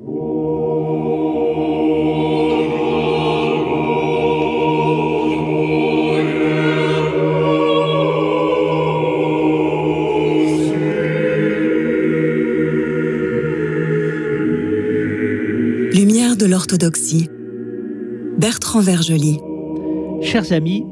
Lumière de l'orthodoxie. Bertrand Vergely. Chers amis,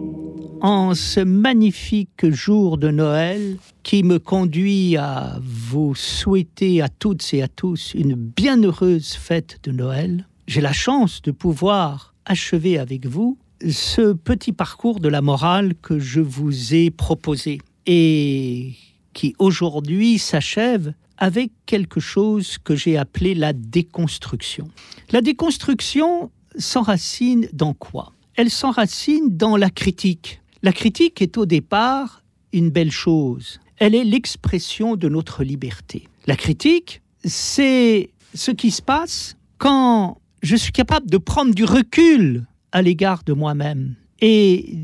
en ce magnifique jour de Noël qui me conduit à vous souhaiter à toutes et à tous une bienheureuse fête de Noël, j'ai la chance de pouvoir achever avec vous ce petit parcours de la morale que je vous ai proposé et qui aujourd'hui s'achève avec quelque chose que j'ai appelé la déconstruction. La déconstruction s'enracine dans quoi? Elle s'enracine dans la critique. La critique est au départ une belle chose. Elle est l'expression de notre liberté. La critique, c'est ce qui se passe quand je suis capable de prendre du recul à l'égard de moi-même et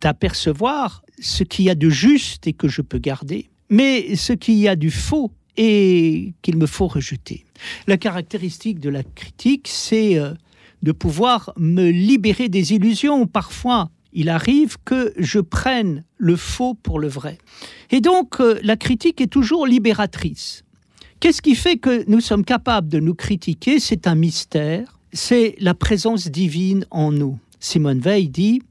d'apercevoir ce qu'il y a de juste et que je peux garder, mais ce qu'il y a du faux et qu'il me faut rejeter. La caractéristique de la critique, c'est euh, de pouvoir me libérer des illusions. Parfois, il arrive que je prenne le faux pour le vrai. Et donc, euh, la critique est toujours libératrice. Qu'est-ce qui fait que nous sommes capables de nous critiquer? C'est un mystère, c'est la présence divine en nous. Simone Veil dit,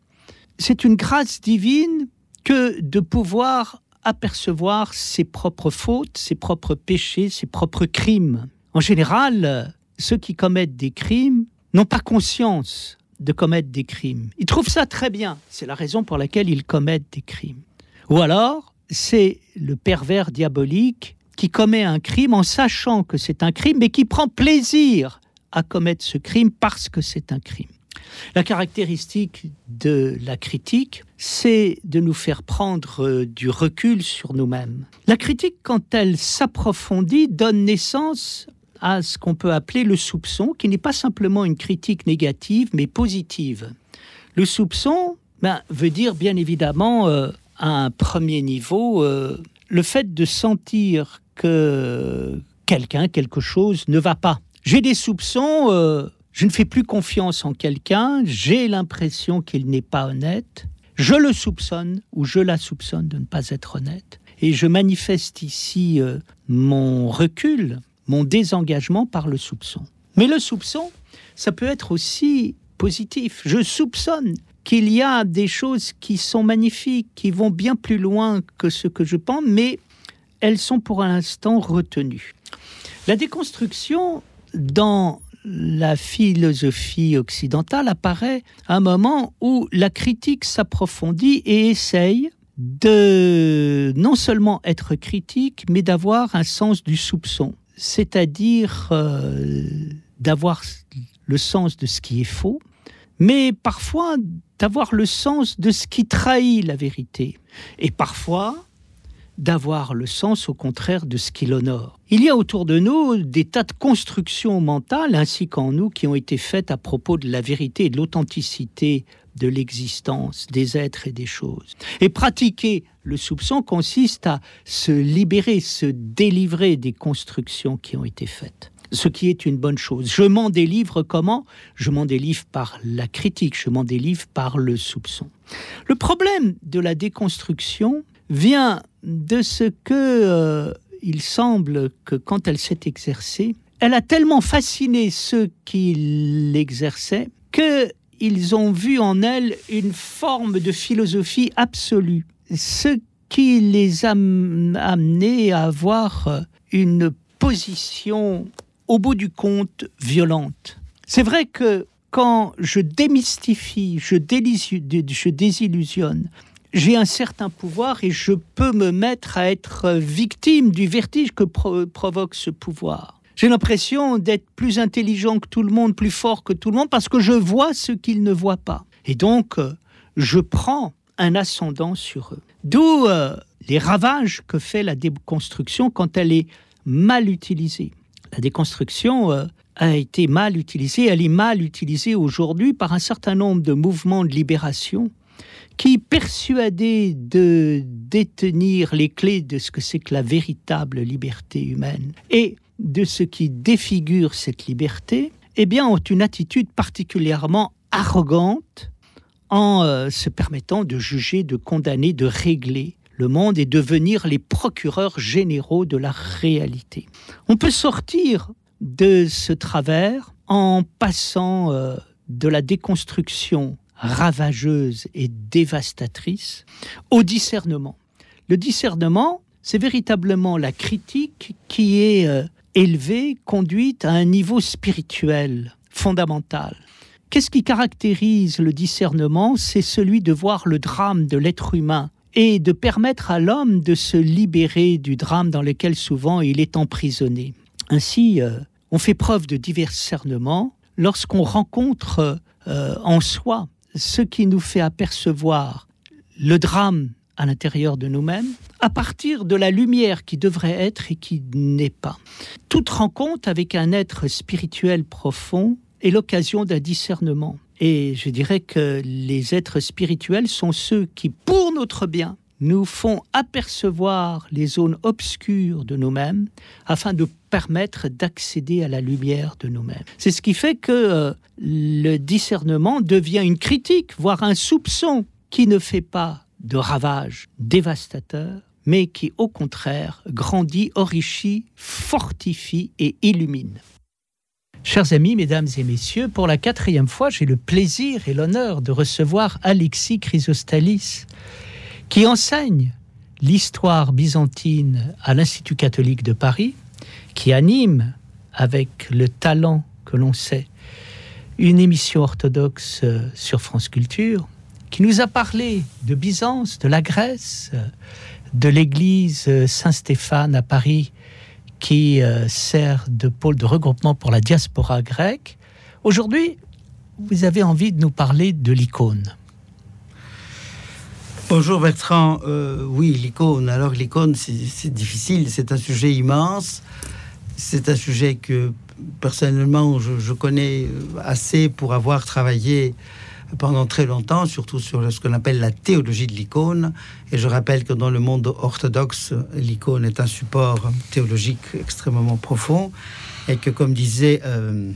c'est une grâce divine que de pouvoir apercevoir ses propres fautes, ses propres péchés, ses propres crimes. En général, ceux qui commettent des crimes n'ont pas conscience de commettre des crimes. Ils trouvent ça très bien. C'est la raison pour laquelle ils commettent des crimes. Ou alors, c'est le pervers diabolique qui commet un crime en sachant que c'est un crime, mais qui prend plaisir à commettre ce crime parce que c'est un crime. La caractéristique de la critique, c'est de nous faire prendre euh, du recul sur nous-mêmes. La critique, quand elle s'approfondit, donne naissance à ce qu'on peut appeler le soupçon, qui n'est pas simplement une critique négative, mais positive. Le soupçon ben, veut dire bien évidemment, euh, à un premier niveau, euh, le fait de sentir que quelqu'un, quelque chose ne va pas. J'ai des soupçons, euh, je ne fais plus confiance en quelqu'un, j'ai l'impression qu'il n'est pas honnête, je le soupçonne ou je la soupçonne de ne pas être honnête. Et je manifeste ici mon recul, mon désengagement par le soupçon. Mais le soupçon, ça peut être aussi positif. Je soupçonne qu'il y a des choses qui sont magnifiques, qui vont bien plus loin que ce que je pense, mais elles sont pour l'instant retenues. La déconstruction dans la philosophie occidentale apparaît à un moment où la critique s'approfondit et essaye de non seulement être critique, mais d'avoir un sens du soupçon, c'est-à-dire euh, d'avoir le sens de ce qui est faux, mais parfois d'avoir le sens de ce qui trahit la vérité, et parfois d'avoir le sens au contraire de ce qui l'honore. Il y a autour de nous des tas de constructions mentales ainsi qu'en nous qui ont été faites à propos de la vérité et de l'authenticité de l'existence des êtres et des choses. Et pratiquer le soupçon consiste à se libérer, se délivrer des constructions qui ont été faites ce qui est une bonne chose. Je m'en délivre comment? Je m'en délivre par la critique, je m'en délivre par le soupçon. Le problème de la déconstruction vient de ce que euh, il semble que quand elle s'est exercée, elle a tellement fasciné ceux qui l'exerçaient ils ont vu en elle une forme de philosophie absolue, ce qui les a amenés à avoir une position au bout du compte violente. C'est vrai que quand je démystifie, je, je désillusionne, j'ai un certain pouvoir et je peux me mettre à être victime du vertige que pro provoque ce pouvoir. J'ai l'impression d'être plus intelligent que tout le monde, plus fort que tout le monde, parce que je vois ce qu'ils ne voient pas. Et donc, euh, je prends un ascendant sur eux. D'où euh, les ravages que fait la déconstruction quand elle est mal utilisée. La déconstruction euh, a été mal utilisée, elle est mal utilisée aujourd'hui par un certain nombre de mouvements de libération qui, persuadés de détenir les clés de ce que c'est que la véritable liberté humaine, et de ce qui défigure cette liberté, eh bien, ont une attitude particulièrement arrogante en euh, se permettant de juger, de condamner, de régler le monde et devenir les procureurs généraux de la réalité. On peut sortir de ce travers en passant euh, de la déconstruction ravageuse et dévastatrice au discernement. Le discernement, c'est véritablement la critique qui est euh, élevée, conduite à un niveau spirituel fondamental. Qu'est-ce qui caractérise le discernement? C'est celui de voir le drame de l'être humain et de permettre à l'homme de se libérer du drame dans lequel souvent il est emprisonné. Ainsi, euh, on fait preuve de discernement lorsqu'on rencontre euh, en soi ce qui nous fait apercevoir le drame à l'intérieur de nous-mêmes, à partir de la lumière qui devrait être et qui n'est pas. Toute rencontre avec un être spirituel profond est l'occasion d'un discernement. Et je dirais que les êtres spirituels sont ceux qui, pour notre bien, nous font apercevoir les zones obscures de nous-mêmes afin de permettre d'accéder à la lumière de nous-mêmes. C'est ce qui fait que euh, le discernement devient une critique, voire un soupçon qui ne fait pas de ravages dévastateurs, mais qui au contraire grandit, enrichit, fortifie et illumine. Chers amis, mesdames et messieurs, pour la quatrième fois, j'ai le plaisir et l'honneur de recevoir Alexis Chrysostalis, qui enseigne l'histoire byzantine à l'Institut catholique de Paris, qui anime, avec le talent que l'on sait, une émission orthodoxe euh, sur France Culture, qui nous a parlé de Byzance, de la Grèce, de l'église euh, Saint-Stéphane à Paris, qui euh, sert de pôle de regroupement pour la diaspora grecque. Aujourd'hui, vous avez envie de nous parler de l'icône. Bonjour Bertrand. Euh, oui, l'icône. Alors l'icône, c'est difficile. C'est un sujet immense. C'est un sujet que personnellement, je, je, connais assez pour avoir travaillé pendant très longtemps, surtout sur ce qu'on appelle la théologie de l'icône. Et je rappelle que dans le monde orthodoxe, l'icône est un support théologique extrêmement profond et que, comme disait euh,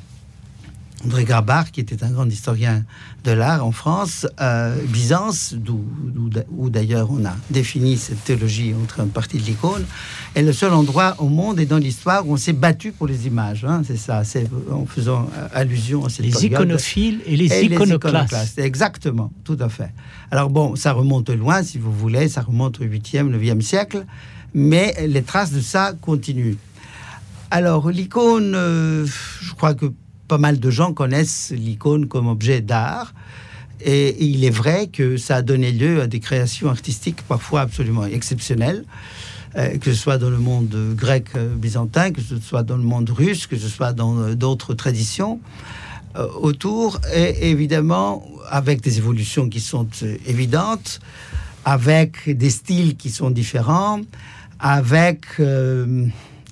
André Garbard, qui était un grand historien de l'art en France, euh, Byzance, où d'ailleurs on a défini cette théologie entre une partie de l'icône, est le seul endroit au monde et dans l'histoire où on s'est battu pour les images. Hein, c'est ça, c'est en faisant allusion à cette Les iconophiles et les iconoclastes. Exactement, tout à fait. Alors bon, ça remonte loin, si vous voulez, ça remonte au 8e, 9e siècle, mais les traces de ça continuent. Alors l'icône, euh, je crois que pas mal de gens connaissent l'icône comme objet d'art. Et il est vrai que ça a donné lieu à des créations artistiques parfois absolument exceptionnelles, euh, que ce soit dans le monde grec euh, byzantin, que ce soit dans le monde russe, que ce soit dans euh, d'autres traditions autour, et évidemment avec des évolutions qui sont évidentes, avec des styles qui sont différents, avec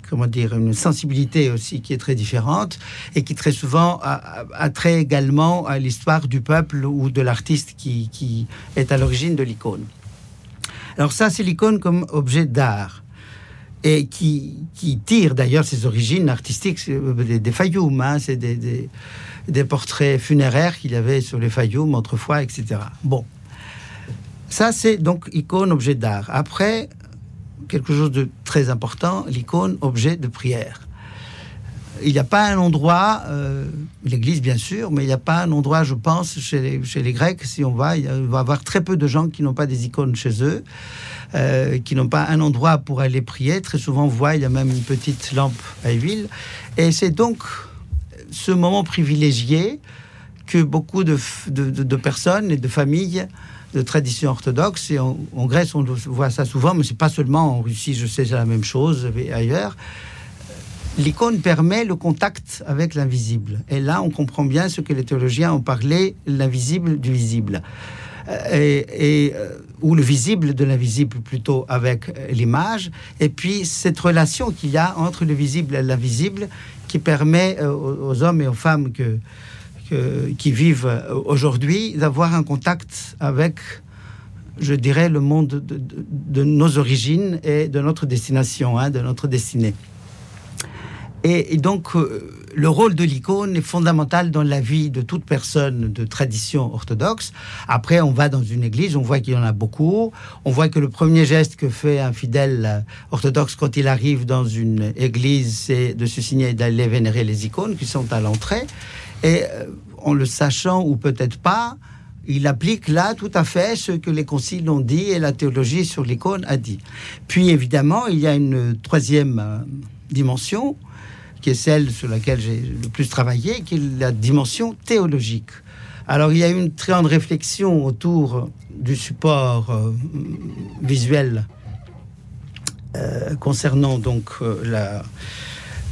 comment dire, une sensibilité aussi qui est très différente et qui très souvent a, trait également à l'histoire du peuple ou de l'artiste qui, qui, est à l'origine de l'icône. Alors ça, c'est l'icône comme objet d'art et qui, qui tire d'ailleurs ses origines artistiques des, des fayoums, hein, c'est des, des, des, portraits funéraires qu'il y avait sur les fayoums autrefois, etc. Bon, ça c'est donc icône, objet d'art. Après, quelque chose de très important, l'icône objet de prière. Il n'y a pas un endroit, euh, l'église bien sûr, mais il n'y a pas un endroit, je pense, chez les, Grecs, si on va, il va y avoir très peu de gens qui n'ont pas des icônes chez eux, euh, qui n'ont pas un endroit pour aller prier. Très souvent, on voit, il y a même une petite lampe à huile. Et c'est donc ce moment privilégié que beaucoup de, de personnes et de familles de tradition orthodoxe. Et en, Grèce, on voit ça souvent, mais c'est pas seulement en Russie, je sais, c'est la même chose, mais ailleurs. L'icône permet le contact avec l'invisible. Et là, on comprend bien ce que les théologiens ont parlé, l'invisible du visible. Euh, et, euh, ou le visible de l'invisible plutôt avec l'image, et puis cette relation qu'il y a entre le visible et l'invisible qui permet euh, aux hommes et aux femmes que, qui vivent aujourd'hui d'avoir un contact avec, je dirais, le monde de, nos origines et de notre destination, hein, de notre destinée. Et, donc, euh, le rôle de l'icône est fondamental dans la vie de toute personne de tradition orthodoxe. Après, on va dans une église, on voit qu'il y en a beaucoup. On voit que le premier geste que fait un fidèle orthodoxe quand il arrive dans une église, c'est de se signer d'aller vénérer les icônes qui sont à l'entrée. Et euh, en le sachant ou peut-être pas, il applique là tout à fait ce que les conciles ont dit et la théologie sur l'icône a dit. Puis évidemment, il y a une troisième euh, dimension qui est celle sur laquelle j'ai le plus travaillé, qui est la dimension théologique. Alors il y a une très grande réflexion autour du support euh, visuel concernant donc la,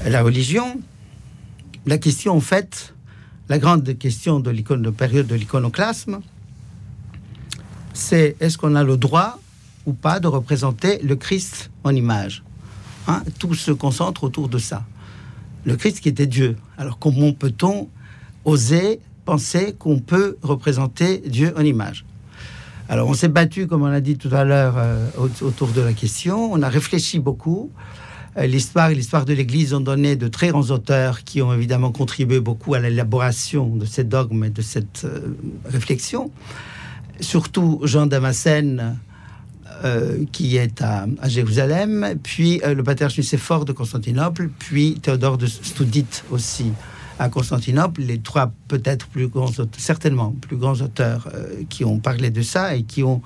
la religion. La question en fait la grande question de de période de l'iconoclasme, c'est est-ce qu'on a le droit ou pas de représenter le Christ en image hein, Tout se concentre autour de ça. Le Christ qui était Dieu. Alors comment peut-on oser penser qu'on peut représenter Dieu en image? Alors on s'est battu, comme on a dit tout à l'heure, euh, autour de la question. On a réfléchi beaucoup. Euh, l'histoire et l'histoire de l'Église ont donné de très grands auteurs qui ont évidemment contribué beaucoup à l'élaboration de ces dogmes et de cette euh, réflexion. Surtout Jean Damascène, euh, qui est à, Jérusalem, puis le patriarche Nicéphore de Constantinople, puis Théodore de Stoudite aussi à Constantinople, les trois peut-être plus grands, certainement plus grands auteurs qui ont parlé de ça et qui ont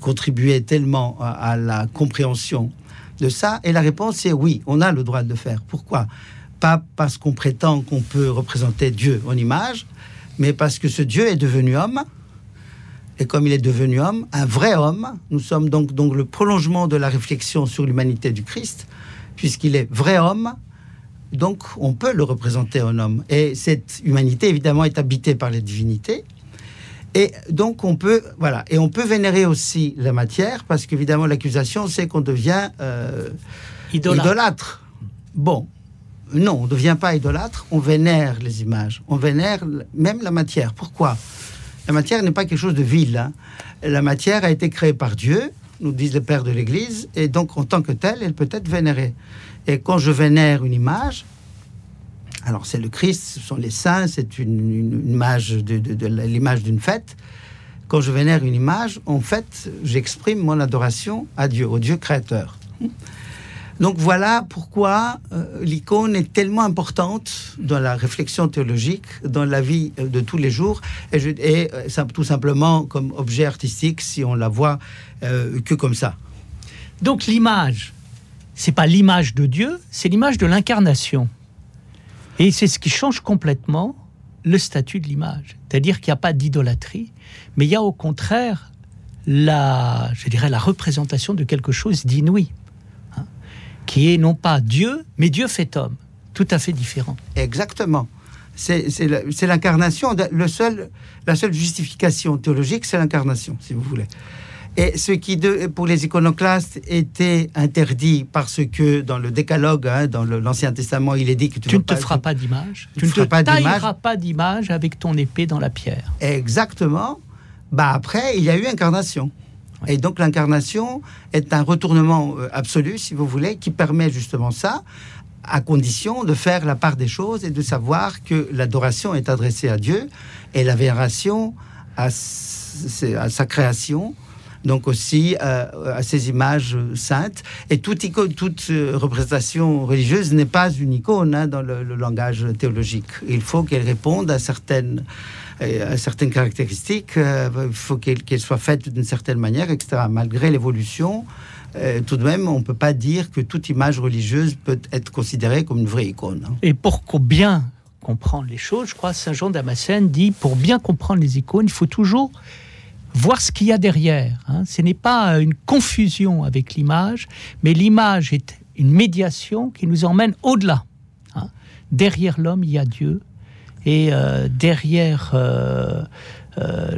contribué tellement à la compréhension de ça Et la réponse est oui, on a le droit de le faire. Pourquoi? Pas parce qu'on prétend qu'on peut représenter Dieu en image, mais parce que ce Dieu est devenu homme. Et comme il est devenu homme, un vrai homme, nous sommes donc, donc le prolongement de la réflexion sur l'humanité du Christ, puisqu'il est vrai homme, donc on peut le représenter en homme. Et cette humanité, évidemment, est habitée par les divinités. Et donc on peut voilà et on peut vénérer aussi la matière parce qu'évidemment l'accusation c'est qu'on devient euh, idolâtre. Bon, non, on ne devient pas idolâtre, on vénère les images, on vénère même la matière. Pourquoi? La matière n'est pas quelque chose de vil. Hein. La matière a été créée par Dieu, nous disent les pères de l'Église, et donc en tant que telle, elle peut être vénérée. Et quand je vénère une image, alors c'est le Christ, ce sont les saints, c'est une, image de, l'image d'une fête. Quand je vénère une image, en fait, j'exprime mon adoration à Dieu, au Dieu créateur. Donc voilà pourquoi euh, l'icône est tellement importante dans la réflexion théologique, dans la vie euh, de tous les jours, et, euh, tout simplement comme objet artistique si on la voit que comme ça. Donc l'image, c'est pas l'image de Dieu, c'est l'image de l'incarnation. Et c'est ce qui change complètement le statut de l'image. C'est-à-dire qu'il n'y a pas d'idolâtrie, mais il y a au contraire la, je dirais, la représentation de quelque chose d'inouï, hein, qui est non pas Dieu, mais Dieu fait homme, tout à fait différent. Exactement. C'est l'incarnation. Seul, la seule justification théologique, c'est l'incarnation, si vous voulez. Et ce qui, pour les iconoclastes, était interdit parce que dans le décalogue, hein, dans l'Ancien Testament, il est dit que tu, ne te feras pas d'image. Tu, ne te tailleras pas d'image avec ton épée dans la pierre. Exactement. Bah après, il y a eu incarnation. Et donc l'incarnation est un retournement euh, absolu, si vous voulez, qui permet justement ça, à condition de faire la part des choses et de savoir que l'adoration est adressée à Dieu et la vénération à, à sa création donc aussi euh, à ces images saintes. Et toute, icône, toute euh, représentation religieuse n'est pas une icône hein, dans le, langage théologique. Il faut qu'elle réponde à certaines, euh, à certaines caractéristiques, il faut qu'elle soit faite d'une certaine manière, etc. Malgré l'évolution, tout de même, on ne peut pas dire que toute image religieuse peut être considérée comme une vraie icône. Hein. Et pour bien comprendre les choses, je crois Saint Jean Damascène dit, pour bien comprendre les icônes, il faut toujours voir ce qu'il y a derrière. Hein. Ce n'est pas une confusion avec l'image, mais l'image est une médiation qui nous emmène au-delà. Hein. Derrière l'homme, il y a Dieu, et euh, derrière euh, euh,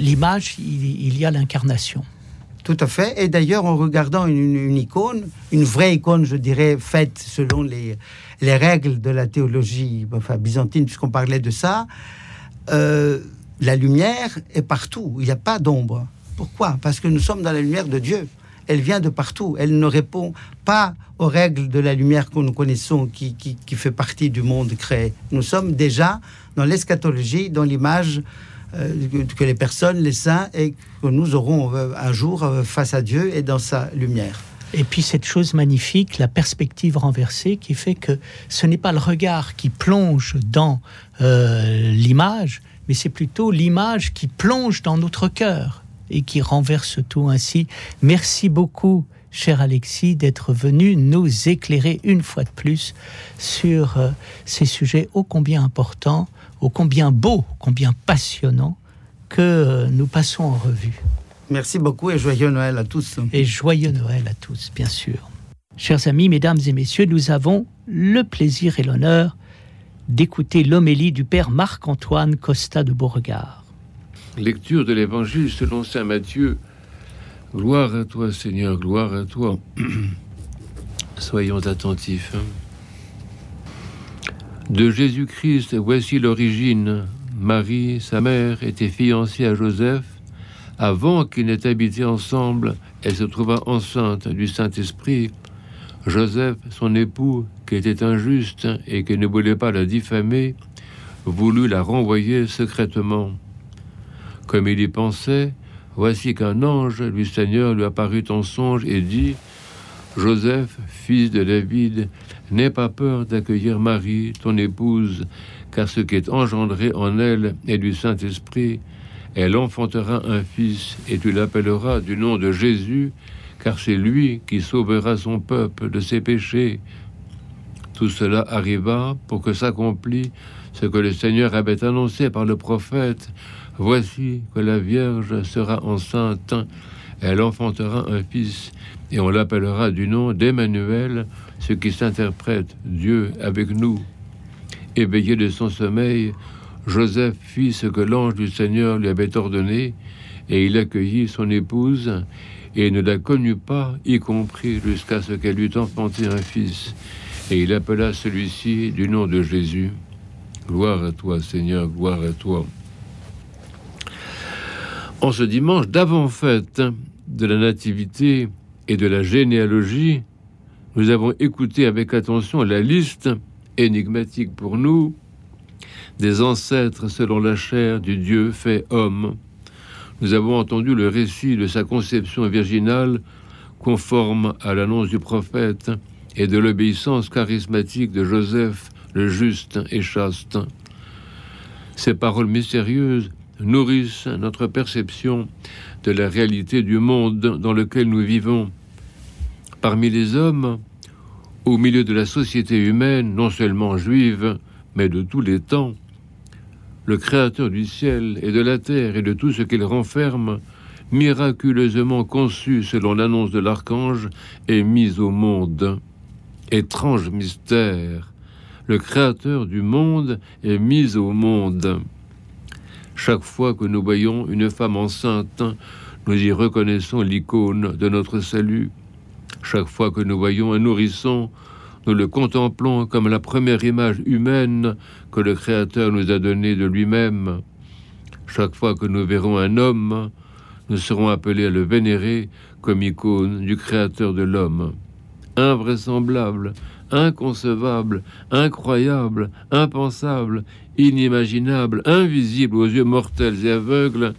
l'image, il, y a l'incarnation. Tout à fait. Et d'ailleurs, en regardant une, icône, une vraie icône, je dirais, faite selon les, les règles de la théologie byzantine, puisqu'on parlait de ça, la lumière est partout, il n'y a pas d'ombre. Pourquoi? Parce que nous sommes dans la lumière de Dieu. elle vient de partout. Elle ne répond pas aux règles de la lumière que nous connaissons, qui, fait partie du monde créé. Nous sommes déjà dans l'eschatologie, dans l'image euh, que les personnes, les saints, et que nous aurons euh, un jour euh, face à Dieu et dans sa lumière. Et puis cette chose magnifique, la perspective renversée, qui fait que ce n'est pas le regard qui plonge dans l'image, mais c'est plutôt l'image qui plonge dans notre cœur et qui renverse tout ainsi. Merci beaucoup, cher Alexis, d'être venu nous éclairer une fois de plus sur euh, ces sujets ô combien importants, ô combien beaux, combien passionnants que euh, nous passons en revue. Merci beaucoup et joyeux Noël à tous. Et joyeux Noël à tous, bien sûr. Chers amis, mesdames et messieurs, nous avons le plaisir et l'honneur d'écouter l'homélie du Père Marc-Antoine Costa de Beauregard. Lecture de l'Évangile selon Saint Matthieu. Gloire à toi Seigneur, gloire à toi. Soyons attentifs. De Jésus-Christ, voici l'origine. Marie, sa mère, était fiancée à Joseph. Avant qu'ils n'aient habité ensemble, elle se trouva enceinte du Saint-Esprit. Joseph, son époux, qui était injuste et qui ne voulait pas la diffamer, voulut la renvoyer secrètement. Comme il y pensait, voici qu'un ange du Seigneur lui apparut en songe et dit Joseph, fils de David, n'aie pas peur d'accueillir Marie, ton épouse, car ce qui est engendré en elle est du Saint-Esprit. Elle enfantera un fils, et tu l'appelleras du nom de Jésus, car c'est lui qui sauvera son peuple de ses péchés. Tout cela arriva pour que s'accomplît ce que le Seigneur avait annoncé par le prophète. Voici que la Vierge sera enceinte, elle enfantera un fils, et on l'appellera du nom d'Emmanuel, ce qui s'interprète Dieu avec nous. Éveillé de son sommeil, Joseph fit ce que l'ange du Seigneur lui avait ordonné, et il accueillit son épouse, et ne la connut pas, y compris jusqu'à ce qu'elle eût enfanté un fils. Et il appela celui-ci du nom de Jésus. Gloire à toi, Seigneur, gloire à toi. En ce dimanche d'avant-fête de la Nativité et de la généalogie, nous avons écouté avec attention la liste énigmatique pour nous des ancêtres selon la chair du Dieu fait homme. Nous avons entendu le récit de sa conception virginale conforme à l'annonce du prophète et de l'obéissance charismatique de Joseph le juste et chaste. Ces paroles mystérieuses nourrissent notre perception de la réalité du monde dans lequel nous vivons. Parmi les hommes, au milieu de la société humaine, non seulement juive, mais de tous les temps, le Créateur du ciel et de la terre et de tout ce qu'il renferme, miraculeusement conçu selon l'annonce de l'archange, est mis au monde. Étrange mystère, le Créateur du monde est mis au monde. Chaque fois que nous voyons une femme enceinte, nous y reconnaissons l'icône de notre salut. Chaque fois que nous voyons un nourrisson, nous le contemplons comme la première image humaine que le Créateur nous a donnée de lui-même. Chaque fois que nous verrons un homme, nous serons appelés à le vénérer comme icône du Créateur de l'homme. Invraisemblable, inconcevable, incroyable, impensable, inimaginable, invisible aux yeux mortels et aveugles,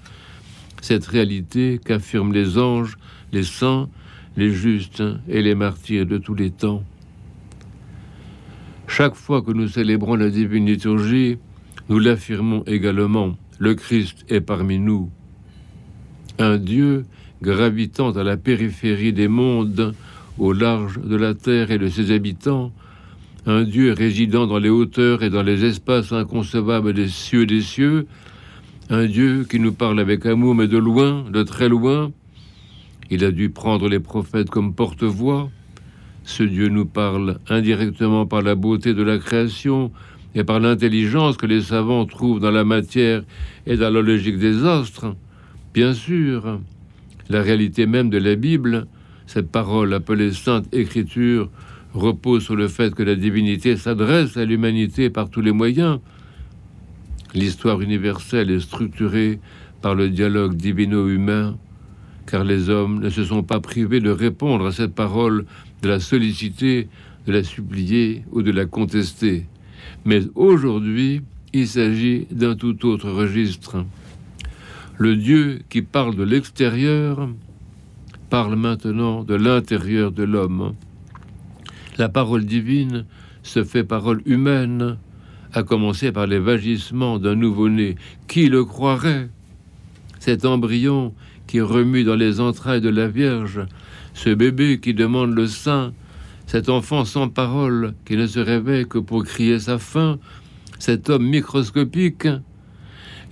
cette réalité qu'affirment les anges, les saints, les justes et les martyrs de tous les temps. Chaque fois que nous célébrons la divine liturgie, nous l'affirmons également, le Christ est parmi nous. Un Dieu gravitant à la périphérie des mondes, au large de la terre et de ses habitants, un Dieu résidant dans les hauteurs et dans les espaces inconcevables des cieux des cieux, un Dieu qui nous parle avec amour mais de loin, de très loin. Il a dû prendre les prophètes comme porte-voix. Ce Dieu nous parle indirectement par la beauté de la création et par l'intelligence que les savants trouvent dans la matière et dans la logique des astres. Bien sûr, la réalité même de la Bible, cette parole appelée Sainte Écriture, repose sur le fait que la divinité s'adresse à l'humanité par tous les moyens. L'histoire universelle est structurée par le dialogue divino-humain, car les hommes ne se sont pas privés de répondre à cette parole, de la solliciter, de la supplier ou de la contester. Mais aujourd'hui, il s'agit d'un tout autre registre. Le Dieu qui parle de l'extérieur parle maintenant de l'intérieur de l'homme. La parole divine se fait parole humaine, à commencer par les vagissements d'un nouveau-né. Qui le croirait? Cet embryon qui remue dans les entrailles de la Vierge, ce bébé qui demande le sein, cet enfant sans parole qui ne se réveille que pour crier sa faim, cet homme microscopique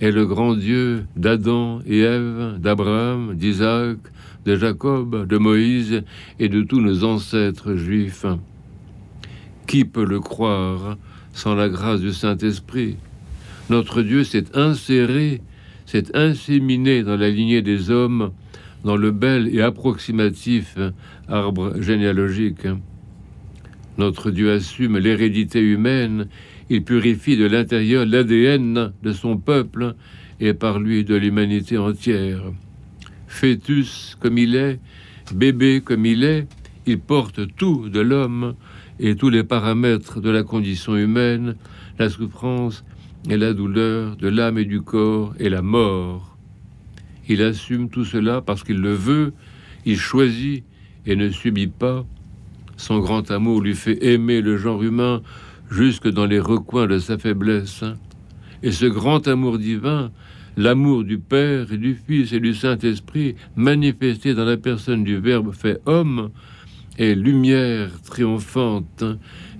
est le grand Dieu d'Adam et Ève, d'Abraham, d'Isaac, de Jacob, de Moïse et de tous nos ancêtres juifs. Qui peut le croire sans la grâce du Saint-Esprit? Notre Dieu s'est inséré s'est inséminé dans la lignée des hommes, dans le bel et approximatif arbre généalogique. Notre Dieu assume l'hérédité humaine, il purifie de l'intérieur l'ADN de son peuple et par lui de l'humanité entière. Fœtus comme il est, bébé comme il est, il porte tout de l'homme et tous les paramètres de la condition humaine, la souffrance, et la douleur de l'âme et du corps et la mort. Il assume tout cela parce qu'il le veut, il choisit et ne subit pas. Son grand amour lui fait aimer le genre humain jusque dans les recoins de sa faiblesse. Et ce grand amour divin, l'amour du Père et du Fils et du Saint-Esprit, manifesté dans la personne du Verbe fait homme, est lumière triomphante,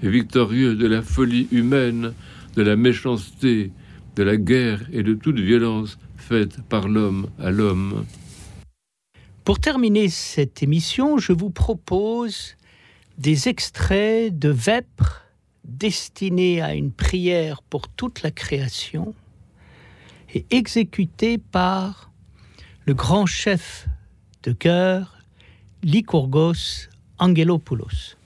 et victorieuse de la folie humaine, de la méchanceté, de la guerre et de toute violence faite par l'homme à l'homme. Pour terminer cette émission, je vous propose des extraits de Vêpres destinés à une prière pour toute la création et exécutés par le grand chef de chœur Lycourgos Angelopoulos.